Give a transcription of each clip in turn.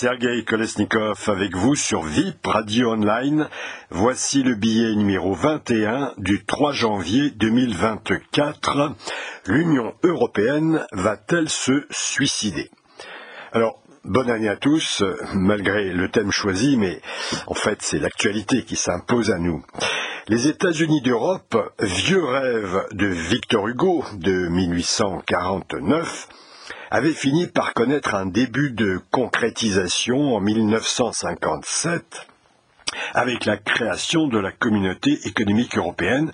Sergei Kolesnikov avec vous sur VIP Radio Online. Voici le billet numéro 21 du 3 janvier 2024. L'Union européenne va-t-elle se suicider? Alors, bonne année à tous, malgré le thème choisi, mais en fait c'est l'actualité qui s'impose à nous. Les États-Unis d'Europe, vieux rêve de Victor Hugo de 1849, avait fini par connaître un début de concrétisation en 1957 avec la création de la communauté économique européenne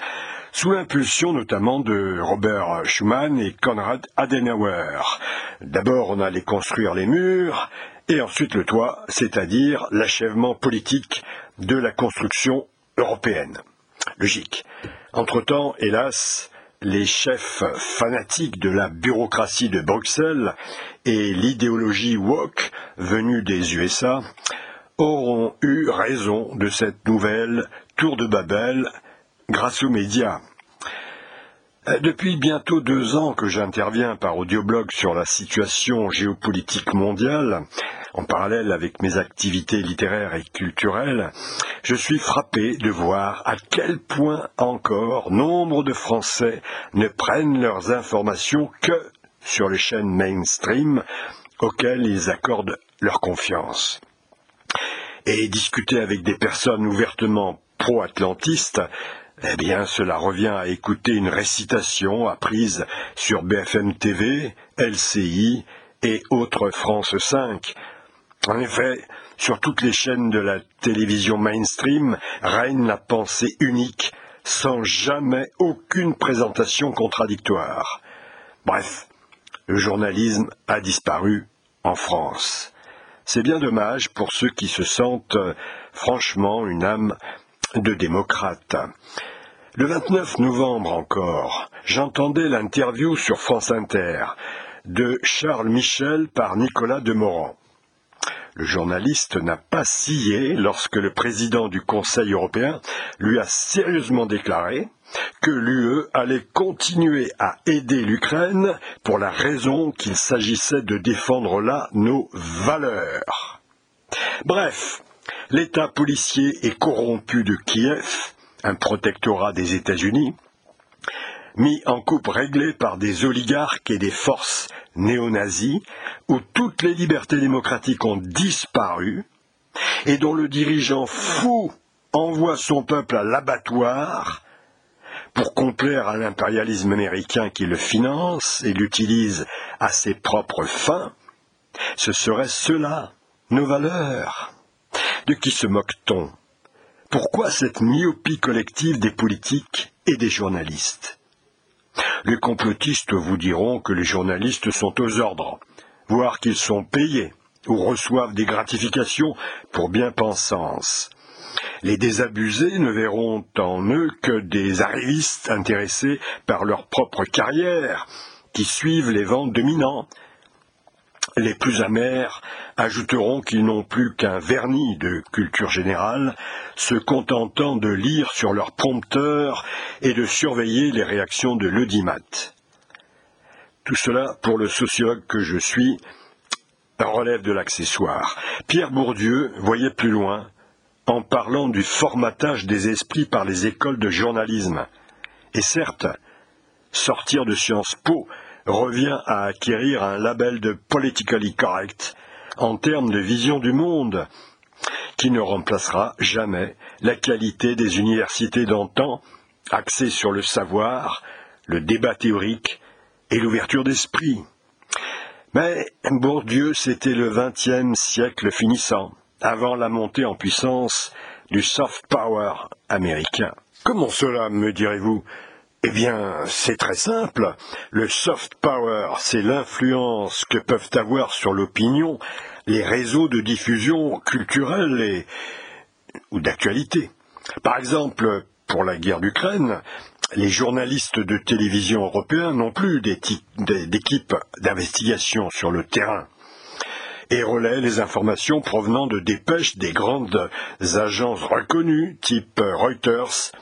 sous l'impulsion notamment de Robert Schuman et Konrad Adenauer. D'abord, on allait construire les murs, et ensuite le toit, c'est-à-dire l'achèvement politique de la construction européenne. Logique. Entre-temps, hélas, les chefs fanatiques de la bureaucratie de Bruxelles et l'idéologie woke venue des USA auront eu raison de cette nouvelle tour de Babel grâce aux médias. Depuis bientôt deux ans que j'interviens par audioblog sur la situation géopolitique mondiale, en parallèle avec mes activités littéraires et culturelles, je suis frappé de voir à quel point encore nombre de Français ne prennent leurs informations que sur les chaînes mainstream auxquelles ils accordent leur confiance. Et discuter avec des personnes ouvertement pro-atlantistes, eh bien, cela revient à écouter une récitation apprise sur BFM TV, LCI et autres France 5, en effet, sur toutes les chaînes de la télévision mainstream règne la pensée unique, sans jamais aucune présentation contradictoire. Bref, le journalisme a disparu en France. C'est bien dommage pour ceux qui se sentent franchement une âme de démocrate. Le 29 novembre encore, j'entendais l'interview sur France Inter de Charles Michel par Nicolas Demorand. Le journaliste n'a pas scié lorsque le président du Conseil européen lui a sérieusement déclaré que l'UE allait continuer à aider l'Ukraine pour la raison qu'il s'agissait de défendre là nos valeurs. Bref, l'État policier et corrompu de Kiev, un protectorat des États-Unis, mis en coupe réglée par des oligarques et des forces néo-nazis, où toutes les libertés démocratiques ont disparu, et dont le dirigeant fou envoie son peuple à l'abattoir pour complaire à l'impérialisme américain qui le finance et l'utilise à ses propres fins, ce serait cela, nos valeurs. De qui se moque-t-on? Pourquoi cette myopie collective des politiques et des journalistes? Les complotistes vous diront que les journalistes sont aux ordres, voire qu'ils sont payés ou reçoivent des gratifications pour bien-pensance. Les désabusés ne verront en eux que des arrivistes intéressés par leur propre carrière, qui suivent les vents dominants, les plus amers ajouteront qu'ils n'ont plus qu'un vernis de culture générale, se contentant de lire sur leur prompteur et de surveiller les réactions de l'audimat. Tout cela, pour le sociologue que je suis, relève de l'accessoire. Pierre Bourdieu voyait plus loin en parlant du formatage des esprits par les écoles de journalisme. Et certes, sortir de Sciences Po revient à acquérir un label de politically correct en termes de vision du monde, qui ne remplacera jamais la qualité des universités d'antan, axées sur le savoir, le débat théorique et l'ouverture d'esprit. Mais Bourdieu, c'était le vingtième siècle finissant, avant la montée en puissance du soft power américain. Comment cela, me direz-vous? Eh bien, c'est très simple. Le soft power, c'est l'influence que peuvent avoir sur l'opinion les réseaux de diffusion culturelle ou d'actualité. Par exemple, pour la guerre d'Ukraine, les journalistes de télévision européens n'ont plus d'équipe d'investigation sur le terrain et relaient les informations provenant de dépêches des grandes agences reconnues, type Reuters,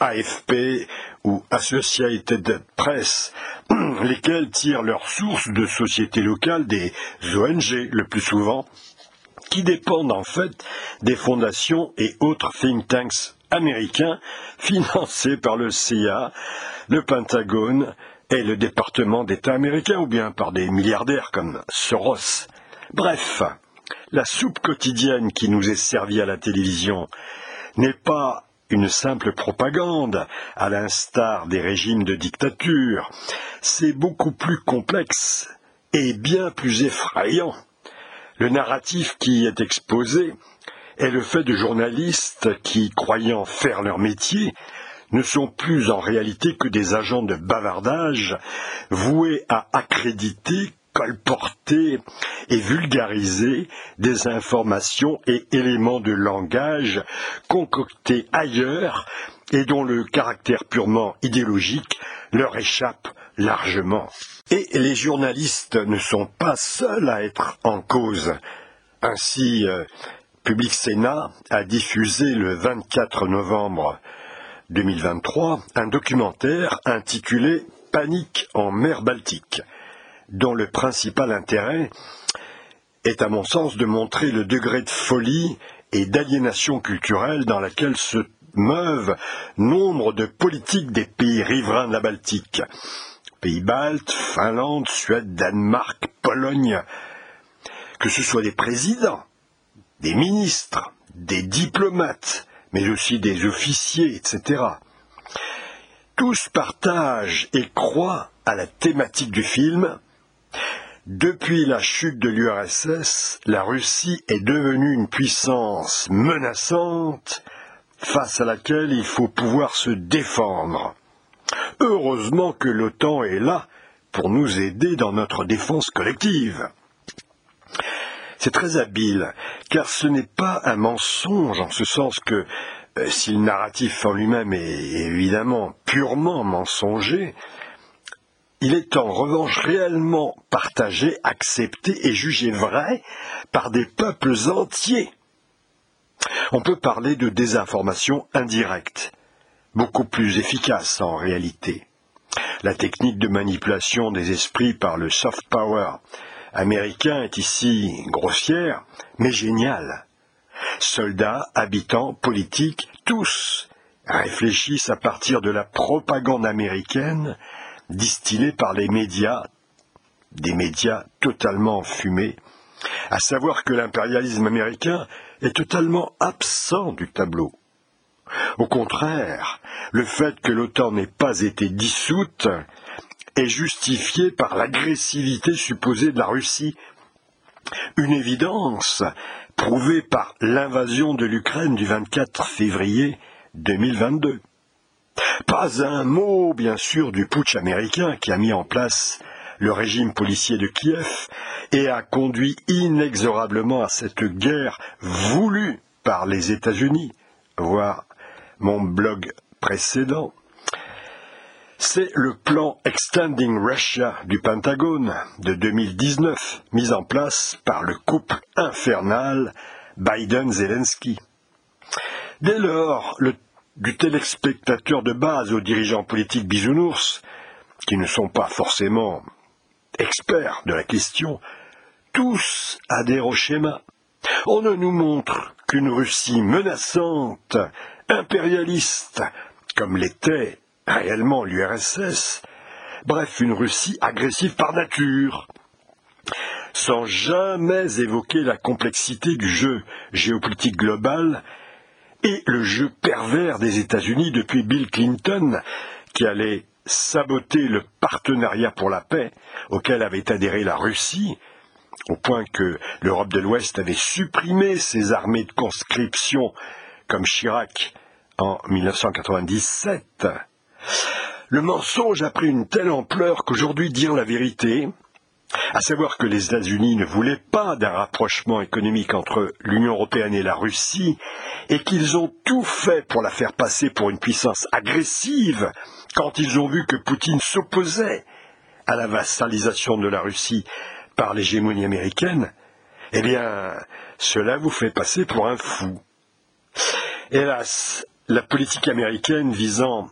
AFP ou Associated Press, lesquels tirent leurs sources de sociétés locales, des ONG le plus souvent, qui dépendent en fait des fondations et autres think tanks américains financés par le CIA, le Pentagone et le département d'État américain ou bien par des milliardaires comme Soros. Bref, la soupe quotidienne qui nous est servie à la télévision n'est pas une simple propagande, à l'instar des régimes de dictature. C'est beaucoup plus complexe et bien plus effrayant. Le narratif qui y est exposé est le fait de journalistes qui, croyant faire leur métier, ne sont plus en réalité que des agents de bavardage voués à accréditer colporter et vulgariser des informations et éléments de langage concoctés ailleurs et dont le caractère purement idéologique leur échappe largement. Et les journalistes ne sont pas seuls à être en cause. Ainsi, euh, Public Sénat a diffusé le 24 novembre 2023 un documentaire intitulé Panique en mer Baltique dont le principal intérêt est à mon sens de montrer le degré de folie et d'aliénation culturelle dans laquelle se meuvent nombre de politiques des pays riverains de la Baltique. Pays baltes, Finlande, Suède, Danemark, Pologne, que ce soit des présidents, des ministres, des diplomates, mais aussi des officiers, etc. Tous partagent et croient à la thématique du film, depuis la chute de l'URSS, la Russie est devenue une puissance menaçante face à laquelle il faut pouvoir se défendre. Heureusement que l'OTAN est là pour nous aider dans notre défense collective. C'est très habile, car ce n'est pas un mensonge en ce sens que, euh, si le narratif en lui-même est évidemment purement mensonger, il est en revanche réellement partagé, accepté et jugé vrai par des peuples entiers. On peut parler de désinformation indirecte, beaucoup plus efficace en réalité. La technique de manipulation des esprits par le soft power américain est ici grossière, mais géniale. Soldats, habitants, politiques, tous réfléchissent à partir de la propagande américaine distillés par les médias, des médias totalement fumés, à savoir que l'impérialisme américain est totalement absent du tableau. Au contraire, le fait que l'OTAN n'ait pas été dissoute est justifié par l'agressivité supposée de la Russie. Une évidence prouvée par l'invasion de l'Ukraine du 24 février 2022. Pas un mot, bien sûr, du putsch américain qui a mis en place le régime policier de Kiev et a conduit inexorablement à cette guerre voulue par les États-Unis. Voir mon blog précédent. C'est le plan Extending Russia du Pentagone de 2019, mis en place par le couple infernal Biden-Zelensky. Dès lors, le du téléspectateur de base aux dirigeants politiques bisounours, qui ne sont pas forcément experts de la question, tous adhèrent au schéma. On ne nous montre qu'une Russie menaçante, impérialiste, comme l'était réellement l'URSS, bref, une Russie agressive par nature, sans jamais évoquer la complexité du jeu géopolitique global et le jeu pervers des États-Unis depuis Bill Clinton, qui allait saboter le partenariat pour la paix auquel avait adhéré la Russie, au point que l'Europe de l'Ouest avait supprimé ses armées de conscription comme Chirac en 1997. Le mensonge a pris une telle ampleur qu'aujourd'hui dire la vérité, à savoir que les États-Unis ne voulaient pas d'un rapprochement économique entre l'Union européenne et la Russie, et qu'ils ont tout fait pour la faire passer pour une puissance agressive quand ils ont vu que Poutine s'opposait à la vassalisation de la Russie par l'hégémonie américaine, eh bien, cela vous fait passer pour un fou. Hélas, la politique américaine visant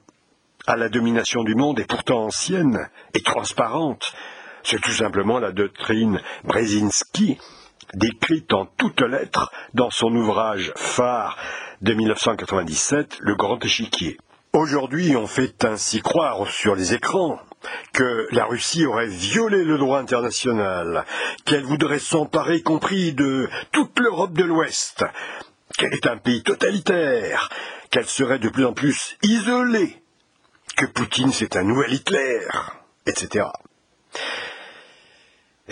à la domination du monde est pourtant ancienne et transparente c'est tout simplement la doctrine Brzezinski décrite en toutes lettres dans son ouvrage phare de 1997, Le Grand Échiquier. Aujourd'hui, on fait ainsi croire sur les écrans que la Russie aurait violé le droit international, qu'elle voudrait s'emparer, y compris de toute l'Europe de l'Ouest, qu'elle est un pays totalitaire, qu'elle serait de plus en plus isolée, que Poutine c'est un nouvel Hitler, etc.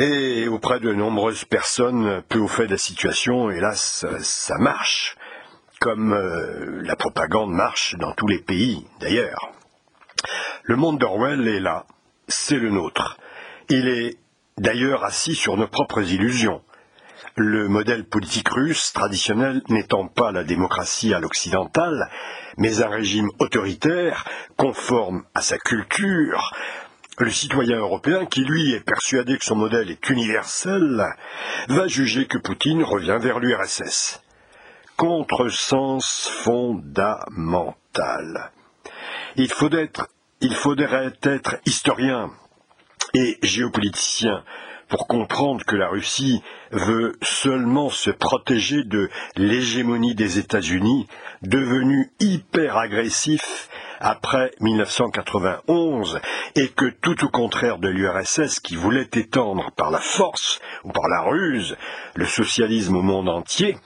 Et auprès de nombreuses personnes peu au fait de la situation, hélas, ça marche, comme euh, la propagande marche dans tous les pays d'ailleurs. Le monde d'Orwell est là, c'est le nôtre. Il est d'ailleurs assis sur nos propres illusions. Le modèle politique russe traditionnel n'étant pas la démocratie à l'occidentale, mais un régime autoritaire, conforme à sa culture, le citoyen européen, qui lui est persuadé que son modèle est universel, va juger que Poutine revient vers l'URSS. Contresens fondamental. Il, il faudrait être historien et géopoliticien pour comprendre que la Russie veut seulement se protéger de l'hégémonie des États-Unis, devenu hyper agressif après 1991 et que tout au contraire de l'URSS qui voulait étendre par la force ou par la ruse le socialisme au monde entier,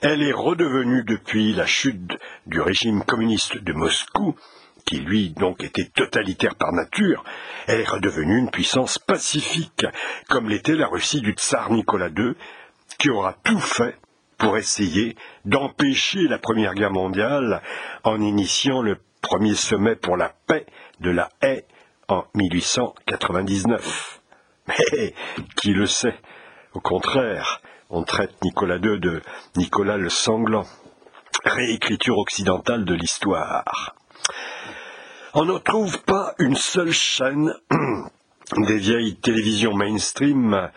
elle est redevenue depuis la chute du régime communiste de Moscou, qui lui donc était totalitaire par nature, elle est redevenue une puissance pacifique, comme l'était la Russie du tsar Nicolas II, qui aura tout fait pour essayer d'empêcher la Première Guerre mondiale en initiant le premier sommet pour la paix de la haie en 1899. Mais qui le sait? Au contraire, on traite Nicolas II de Nicolas le sanglant. Réécriture occidentale de l'histoire. On ne trouve pas une seule chaîne des vieilles télévisions mainstream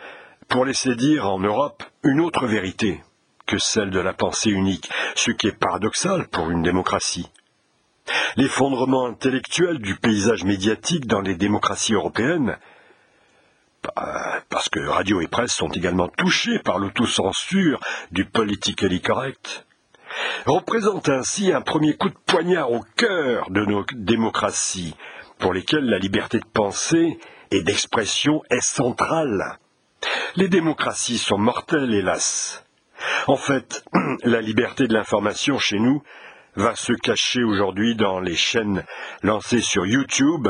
pour laisser dire en Europe une autre vérité que celle de la pensée unique, ce qui est paradoxal pour une démocratie. L'effondrement intellectuel du paysage médiatique dans les démocraties européennes, bah, parce que radio et presse sont également touchés par l'autocensure du politically correct, représente ainsi un premier coup de poignard au cœur de nos démocraties, pour lesquelles la liberté de pensée et d'expression est centrale. Les démocraties sont mortelles, hélas. En fait, la liberté de l'information chez nous va se cacher aujourd'hui dans les chaînes lancées sur YouTube,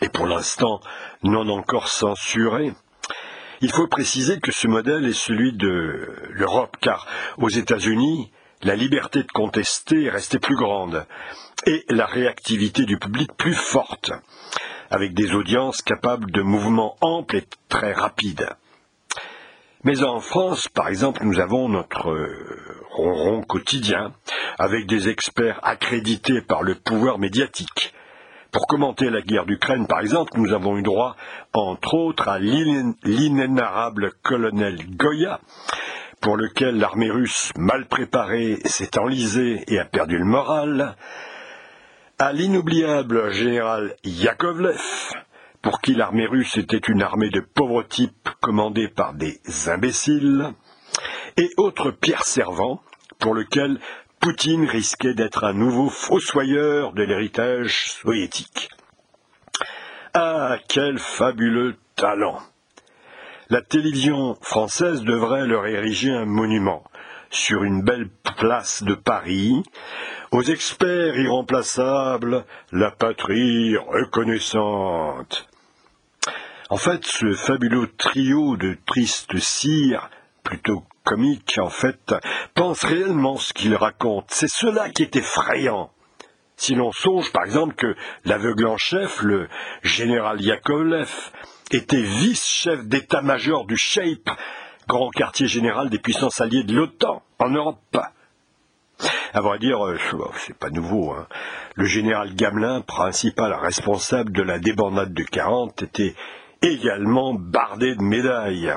et pour l'instant non encore censurées. Il faut préciser que ce modèle est celui de l'Europe, car aux États-Unis, la liberté de contester est restée plus grande et la réactivité du public plus forte, avec des audiences capables de mouvements amples et très rapides. Mais en France, par exemple, nous avons notre ronron quotidien, avec des experts accrédités par le pouvoir médiatique. Pour commenter la guerre d'Ukraine, par exemple, nous avons eu droit, entre autres, à l'inénarrable colonel Goya, pour lequel l'armée russe, mal préparée, s'est enlisée et a perdu le moral, à l'inoubliable général Yakovlev, pour qui l'armée russe était une armée de pauvres types commandée par des imbéciles, et autre Pierre Servant, pour lequel Poutine risquait d'être un nouveau fossoyeur de l'héritage soviétique. Ah, quel fabuleux talent La télévision française devrait leur ériger un monument sur une belle place de Paris, aux experts irremplaçables, la patrie reconnaissante. En fait, ce fabuleux trio de tristes cires, plutôt comiques en fait, pense réellement ce qu'il raconte. C'est cela qui est effrayant. Si l'on songe par exemple que l'aveugle en chef, le général Yakovlev, était vice-chef d'état-major du SHAPE, grand quartier général des puissances alliées de l'OTAN en Europe. À vrai dire, euh, c'est pas nouveau. Hein. Le général Gamelin, principal responsable de la débandade de 40, était également bardé de médailles.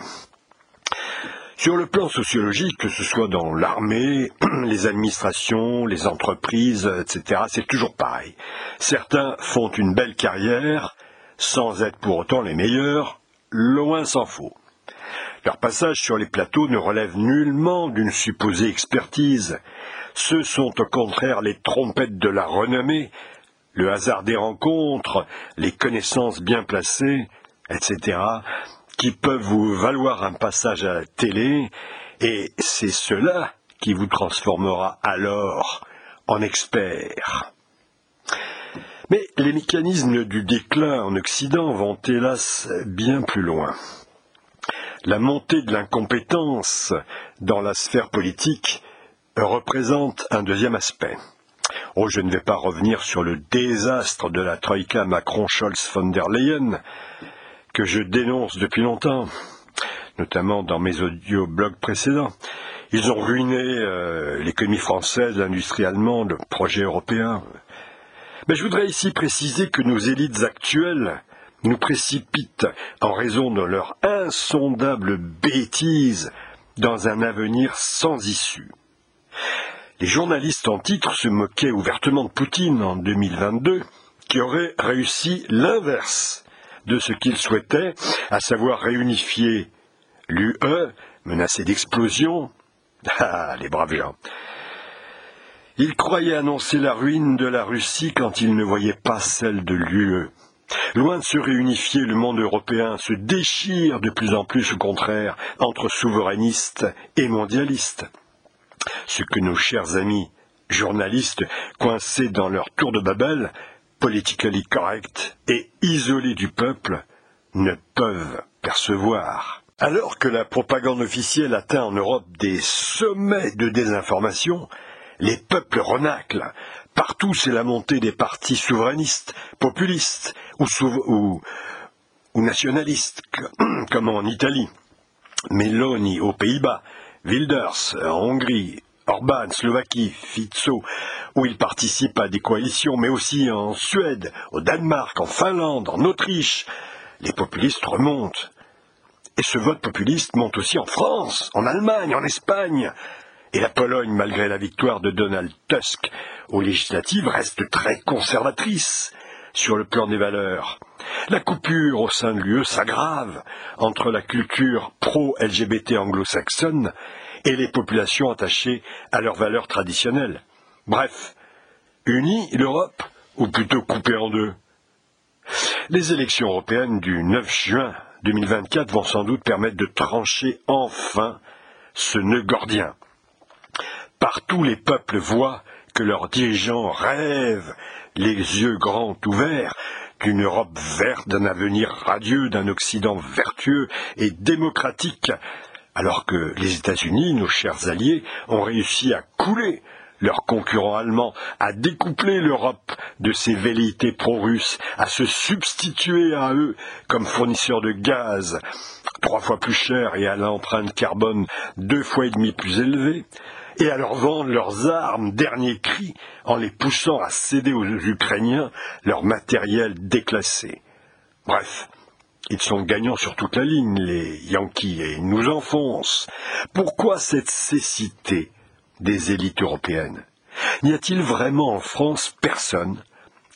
Sur le plan sociologique, que ce soit dans l'armée, les administrations, les entreprises, etc., c'est toujours pareil. Certains font une belle carrière sans être pour autant les meilleurs, loin s'en faut. Leur passage sur les plateaux ne relève nullement d'une supposée expertise. Ce sont au contraire les trompettes de la renommée, le hasard des rencontres, les connaissances bien placées, etc., qui peuvent vous valoir un passage à la télé, et c'est cela qui vous transformera alors en expert. Mais les mécanismes du déclin en Occident vont hélas bien plus loin. La montée de l'incompétence dans la sphère politique représente un deuxième aspect. Oh, je ne vais pas revenir sur le désastre de la Troïka Macron-Scholz-von der Leyen, que je dénonce depuis longtemps, notamment dans mes audio-blogs précédents. Ils ont ruiné euh, l'économie française, l'industrie allemande, le projet européen. Mais je voudrais ici préciser que nos élites actuelles nous précipitent, en raison de leur insondable bêtise, dans un avenir sans issue. Les journalistes en titre se moquaient ouvertement de Poutine en 2022, qui aurait réussi l'inverse de ce qu'il souhaitait, à savoir réunifier l'UE, menacée d'explosion. Ah, les braves gens. Il croyait annoncer la ruine de la Russie quand il ne voyait pas celle de l'UE. Loin de se réunifier, le monde européen se déchire de plus en plus, au contraire, entre souverainistes et mondialistes. Ce que nos chers amis journalistes, coincés dans leur tour de Babel, politically correct et isolés du peuple, ne peuvent percevoir. Alors que la propagande officielle atteint en Europe des sommets de désinformation, les peuples renaclent. Partout, c'est la montée des partis souverainistes, populistes ou, nationalistes, comme en Italie. Meloni aux Pays-Bas, Wilders en Hongrie, Orban, Slovaquie, Fico, où il participe à des coalitions, mais aussi en Suède, au Danemark, en Finlande, en Autriche. Les populistes remontent. Et ce vote populiste monte aussi en France, en Allemagne, en Espagne. Et la Pologne, malgré la victoire de Donald Tusk aux législatives, reste très conservatrice sur le plan des valeurs. La coupure au sein de l'UE s'aggrave entre la culture pro-LGBT anglo-saxonne et les populations attachées à leurs valeurs traditionnelles. Bref, unie l'Europe, ou plutôt coupée en deux Les élections européennes du 9 juin 2024 vont sans doute permettre de trancher enfin ce nœud gordien. Partout les peuples voient que leurs dirigeants rêvent, les yeux grands ouverts, d'une Europe verte, d'un avenir radieux, d'un Occident vertueux et démocratique, alors que les États-Unis, nos chers alliés, ont réussi à couler leurs concurrents allemands, à découpler l'Europe de ses velléités pro-russes, à se substituer à eux comme fournisseurs de gaz trois fois plus cher et à l'empreinte carbone deux fois et demi plus élevée, et à leur vendre leurs armes, dernier cri, en les poussant à céder aux Ukrainiens leur matériel déclassé. Bref, ils sont gagnants sur toute la ligne, les Yankees, et nous enfoncent. Pourquoi cette cécité des élites européennes? N'y a-t-il vraiment en France personne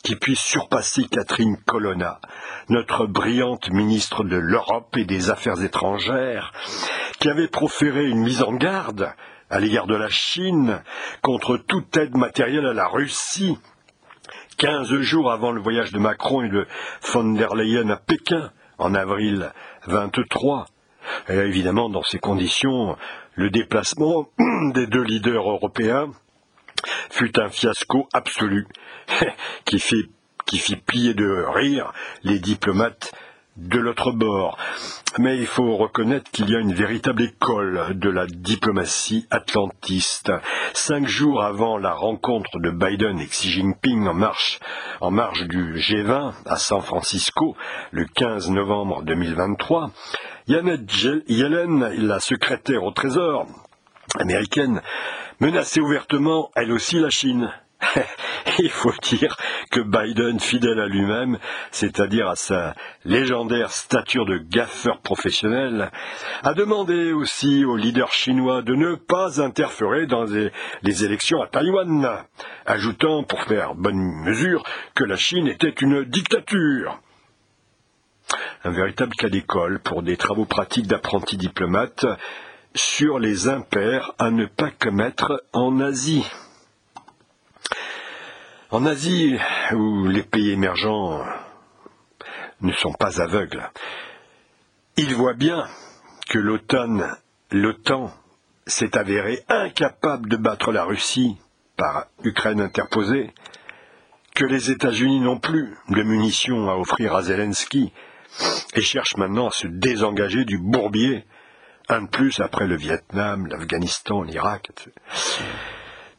qui puisse surpasser Catherine Colonna, notre brillante ministre de l'Europe et des Affaires étrangères, qui avait proféré une mise en garde à l'égard de la Chine contre toute aide matérielle à la Russie, quinze jours avant le voyage de Macron et de von der Leyen à Pékin, en avril 23. Et évidemment, dans ces conditions, le déplacement des deux leaders européens fut un fiasco absolu qui fit, qui fit plier de rire les diplomates de l'autre bord. Mais il faut reconnaître qu'il y a une véritable école de la diplomatie atlantiste. Cinq jours avant la rencontre de Biden et Xi Jinping en marche, en marge du G20 à San Francisco, le 15 novembre 2023, Janet Yellen, la secrétaire au Trésor américaine, menaçait ouvertement, elle aussi, la Chine. Il faut dire que Biden, fidèle à lui-même, c'est-à-dire à sa légendaire stature de gaffeur professionnel, a demandé aussi aux leaders chinois de ne pas interférer dans les, élections à Taïwan, ajoutant, pour faire bonne mesure, que la Chine était une dictature. un véritable cas d'école pour des travaux pratiques d'apprentis diplomates sur les impairs à ne pas commettre en Asie. En Asie, où les pays émergents ne sont pas aveugles, ils voient bien que l'OTAN, l'OTAN s'est avéré incapable de battre la Russie par Ukraine interposée, que les États-Unis n'ont plus de munitions à offrir à Zelensky et cherchent maintenant à se désengager du bourbier, un de plus après le Vietnam, l'Afghanistan, l'Irak, etc.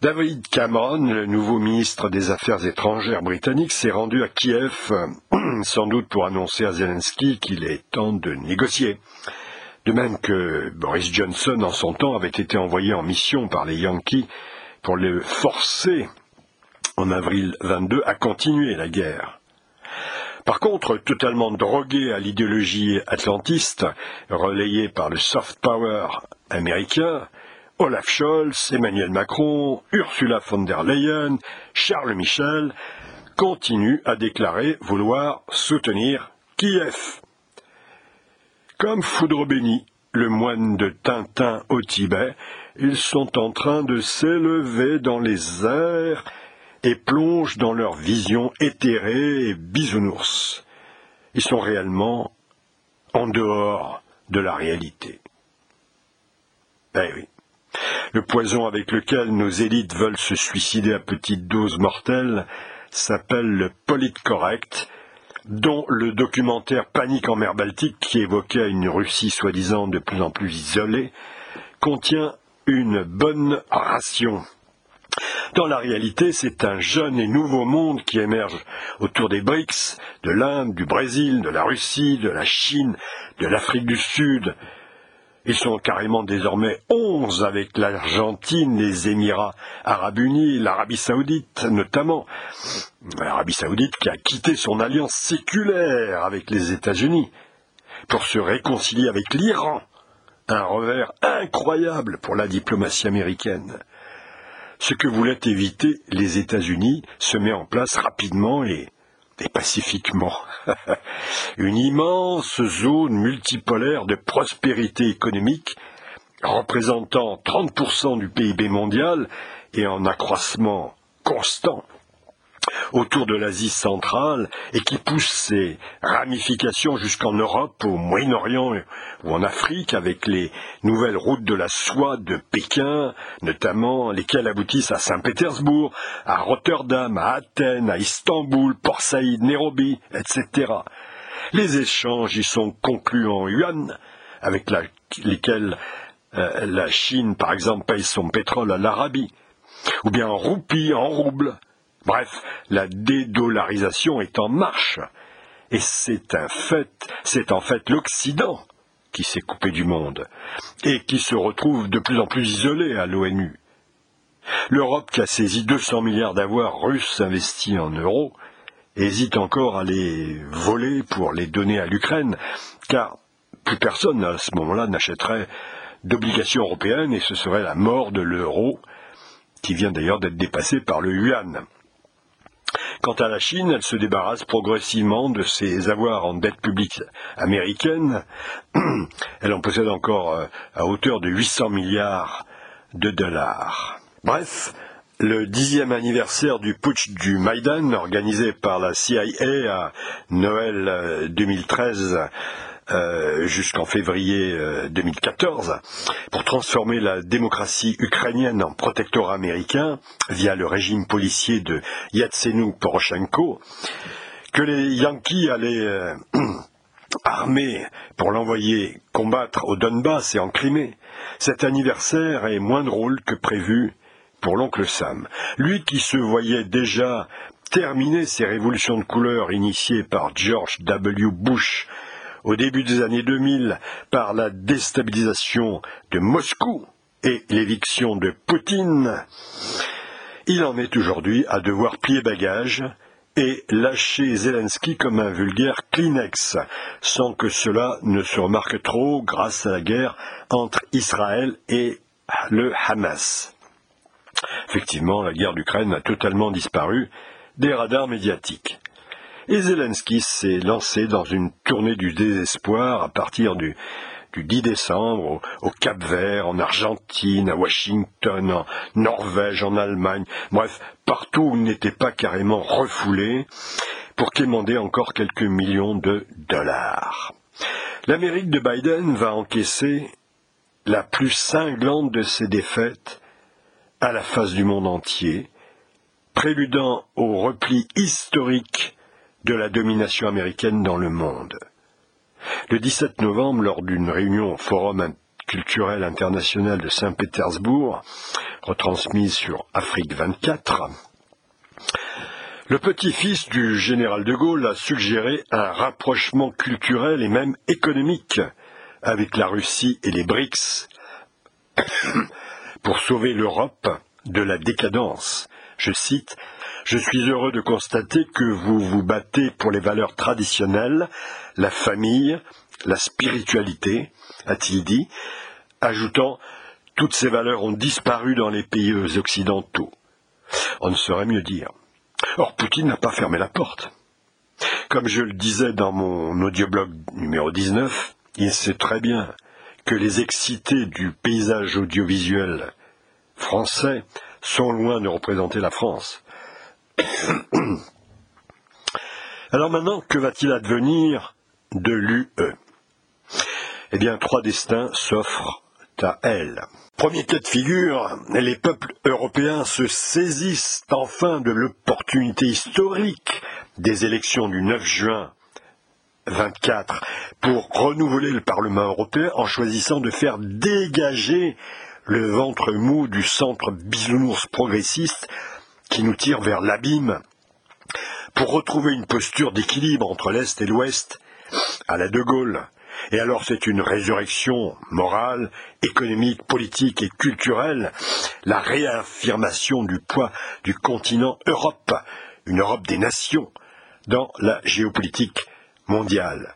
David Cameron, le nouveau ministre des Affaires étrangères britannique, s'est rendu à Kiev, sans doute pour annoncer à Zelensky qu'il est temps de négocier. De même que Boris Johnson, en son temps, avait été envoyé en mission par les Yankees pour le forcer, en avril 22, à continuer la guerre. Par contre, totalement drogué à l'idéologie atlantiste, relayée par le soft power américain, Olaf Scholz, Emmanuel Macron, Ursula von der Leyen, Charles Michel continuent à déclarer vouloir soutenir Kiev. Comme foudre bénie, le moine de Tintin au Tibet, ils sont en train de s'élever dans les airs et plongent dans leur vision éthérée et bisounours. Ils sont réellement en dehors de la réalité. Eh oui. Le poison avec lequel nos élites veulent se suicider à petite dose mortelle s'appelle le politcorrect, dont le documentaire Panique en mer Baltique, qui évoquait une Russie soi-disant de plus en plus isolée, contient une bonne ration. Dans la réalité, c'est un jeune et nouveau monde qui émerge autour des BRICS, de l'Inde, du Brésil, de la Russie, de la Chine, de l'Afrique du Sud, ils sont carrément désormais onze avec l'Argentine, les Émirats arabes unis, l'Arabie saoudite notamment. L'Arabie saoudite qui a quitté son alliance séculaire avec les États-Unis pour se réconcilier avec l'Iran. Un revers incroyable pour la diplomatie américaine. Ce que voulaient éviter les États-Unis se met en place rapidement et et pacifiquement. Une immense zone multipolaire de prospérité économique représentant 30% du PIB mondial et en accroissement constant autour de l'Asie centrale et qui pousse ses ramifications jusqu'en Europe, au Moyen-Orient ou en Afrique avec les nouvelles routes de la soie de Pékin, notamment lesquelles aboutissent à Saint-Pétersbourg, à Rotterdam, à Athènes, à Istanbul, Port Saïd, Nairobi, etc. Les échanges y sont conclus en yuan, avec lesquels euh, la Chine, par exemple, paye son pétrole à l'Arabie, ou bien en roupies, en roubles, Bref, la dédollarisation est en marche. Et c'est un fait, c'est en fait l'Occident qui s'est coupé du monde et qui se retrouve de plus en plus isolé à l'ONU. L'Europe, qui a saisi 200 milliards d'avoirs russes investis en euros, hésite encore à les voler pour les donner à l'Ukraine, car plus personne à ce moment-là n'achèterait d'obligations européennes et ce serait la mort de l'euro, qui vient d'ailleurs d'être dépassé par le yuan. Quant à la Chine, elle se débarrasse progressivement de ses avoirs en dette publique américaine. Elle en possède encore euh, à hauteur de 800 milliards de dollars. Bref, le dixième anniversaire du putsch du Maïdan, organisé par la CIA à Noël 2013, euh, jusqu'en février 2014 euh, pour transformer la démocratie ukrainienne en protectorat américain via le régime policier de Yatsenou Poroshenko, que les Yankees allaient euh, armer pour l'envoyer combattre au Donbass et en Crimée. Cet anniversaire est moins drôle que prévu pour l'oncle Sam. Lui qui se voyait déjà terminer ses révolutions de couleur initiées par George W. Bush au début des années 2000 par la déstabilisation de Moscou et l'éviction de Poutine, il en est aujourd'hui à devoir plier bagage et lâcher Zelensky comme un vulgaire Kleenex, sans que cela ne se remarque trop grâce à la guerre entre Israël et le Hamas. Effectivement, la guerre d'Ukraine a totalement disparu des radars médiatiques. Et Zelensky s'est lancé dans une tournée du désespoir à partir du, du 10 décembre au, Cap Vert, en Argentine, à Washington, en Norvège, en Allemagne, bref, partout où il n'était pas carrément refoulé, pour quémander encore quelques millions de dollars. L'Amérique de Biden va encaisser la plus cinglante de ses défaites à la face du monde entier, préludant au repli historique de la domination américaine dans le monde. Le 17 novembre, lors d'une réunion au Forum culturel international de Saint-Pétersbourg, retransmise sur Afrique 24, le petit-fils du général de Gaulle a suggéré un rapprochement culturel et même économique avec la Russie et les BRICS pour sauver l'Europe de la décadence. Je cite Je suis heureux de constater que vous vous battez pour les valeurs traditionnelles, la famille, la spiritualité, a-t-il dit, ajoutant Toutes ces valeurs ont disparu dans les pays occidentaux. On ne saurait mieux dire. Or, Poutine n'a pas fermé la porte. Comme je le disais dans mon audioblog numéro 19, il sait très bien que les excités du paysage audiovisuel français sont loin de représenter la France. Alors maintenant, que va-t-il advenir de l'UE Eh bien, trois destins s'offrent à elle. Premier cas de figure, les peuples européens se saisissent enfin de l'opportunité historique des élections du 9 juin 24 pour renouveler le Parlement européen en choisissant de faire dégager le ventre mou du centre bisounours progressiste qui nous tire vers l'abîme pour retrouver une posture d'équilibre entre l'Est et l'Ouest à la De Gaulle, et alors c'est une résurrection morale, économique, politique et culturelle, la réaffirmation du poids du continent Europe, une Europe des nations, dans la géopolitique mondiale.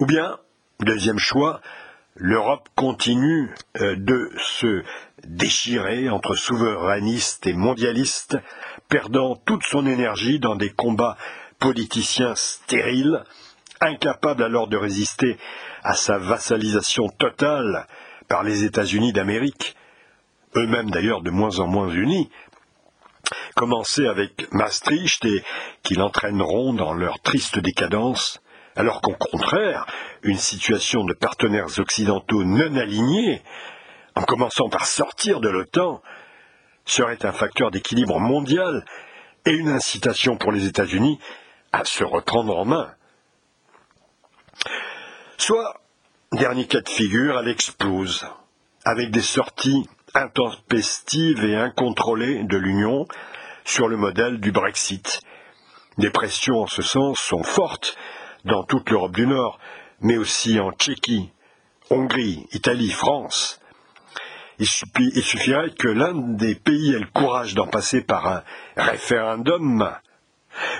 Ou bien, deuxième choix, l'Europe continue euh, de se déchirer entre souverainistes et mondialistes, perdant toute son énergie dans des combats politiciens stériles, incapable alors de résister à sa vassalisation totale par les États-Unis d'Amérique, eux-mêmes d'ailleurs de moins en moins unis, commencés avec Maastricht et qui l'entraîneront dans leur triste décadence, alors qu'au contraire, une situation de partenaires occidentaux non alignés, en commençant par sortir de l'OTAN, serait un facteur d'équilibre mondial et une incitation pour les États-Unis à se reprendre en main. Soit, dernier cas de figure, elle explose, avec des sorties intempestives et incontrôlées de l'Union sur le modèle du Brexit. Des pressions en ce sens sont fortes dans toute l'Europe du Nord, mais aussi en Tchéquie, Hongrie, Italie, France. Il, suffirait que l'un des pays ait le courage d'en passer par un référendum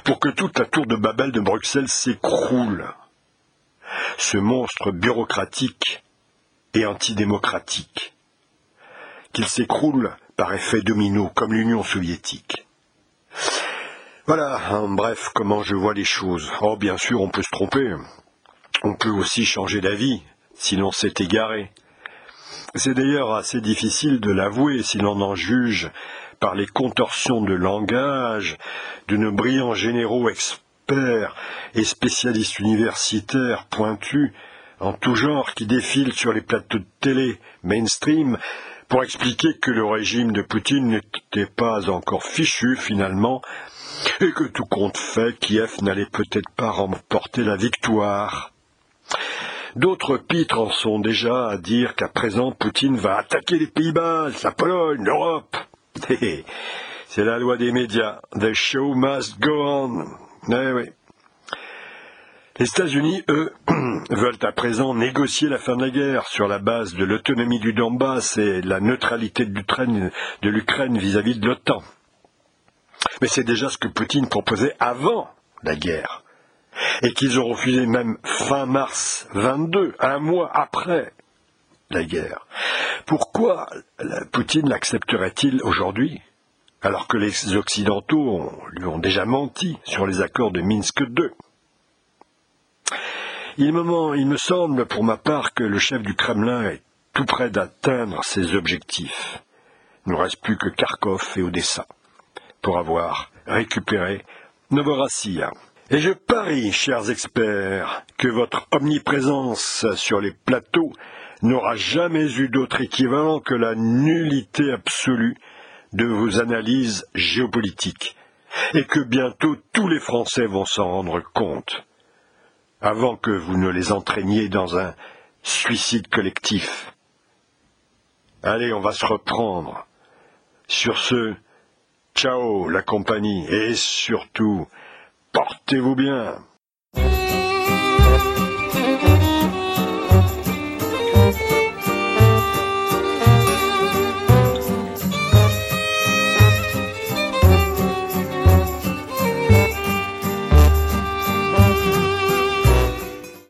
pour que toute la tour de Babel de Bruxelles s'écroule ce monstre bureaucratique et antidémocratique, qu'il s'écroule par effet domino comme l'Union soviétique. Voilà, en bref, comment je vois les choses. Oh, bien sûr, on peut se tromper. On peut aussi changer d'avis, si l'on s'est égaré. C'est d'ailleurs assez difficile de l'avouer si l'on en juge par les contorsions de langage de nos brillants généraux et spécialistes universitaires pointus en tout genre qui défilent sur les plateaux de télé mainstream pour expliquer que le régime de Poutine n'était pas encore fichu finalement et que tout compte fait, Kiev n'allait peut-être pas remporter la victoire. D'autres pitres en sont déjà à dire qu'à présent Poutine va attaquer les Pays-Bas, la Pologne, l'Europe. C'est la loi des médias. The show must go on. Eh Les États-Unis, eux, veulent à présent négocier la fin de la guerre sur la base de l'autonomie du Donbass et la neutralité de l'Ukraine vis-à-vis de l'OTAN. Mais c'est déjà ce que Poutine proposait avant la guerre. Et qu'ils ont refusé même fin mars 22, un mois après la guerre. Pourquoi Poutine l'accepterait-il aujourd'hui alors que les Occidentaux lui ont déjà menti sur les accords de Minsk II. Il me, semble, pour ma part, que le chef du Kremlin est tout près d'atteindre ses objectifs. Il ne reste plus que Kharkov et Odessa pour avoir récupéré Novorossiya. Et je parie, chers experts, que votre omniprésence sur les plateaux n'aura jamais eu d'autre équivalent que la nullité absolue de vos analyses géopolitiques, et que bientôt tous les Français vont s'en rendre compte, avant que vous ne les entraîniez dans un suicide collectif. Allez, on va se reprendre. Sur ce, ciao la compagnie, et surtout, portez-vous bien.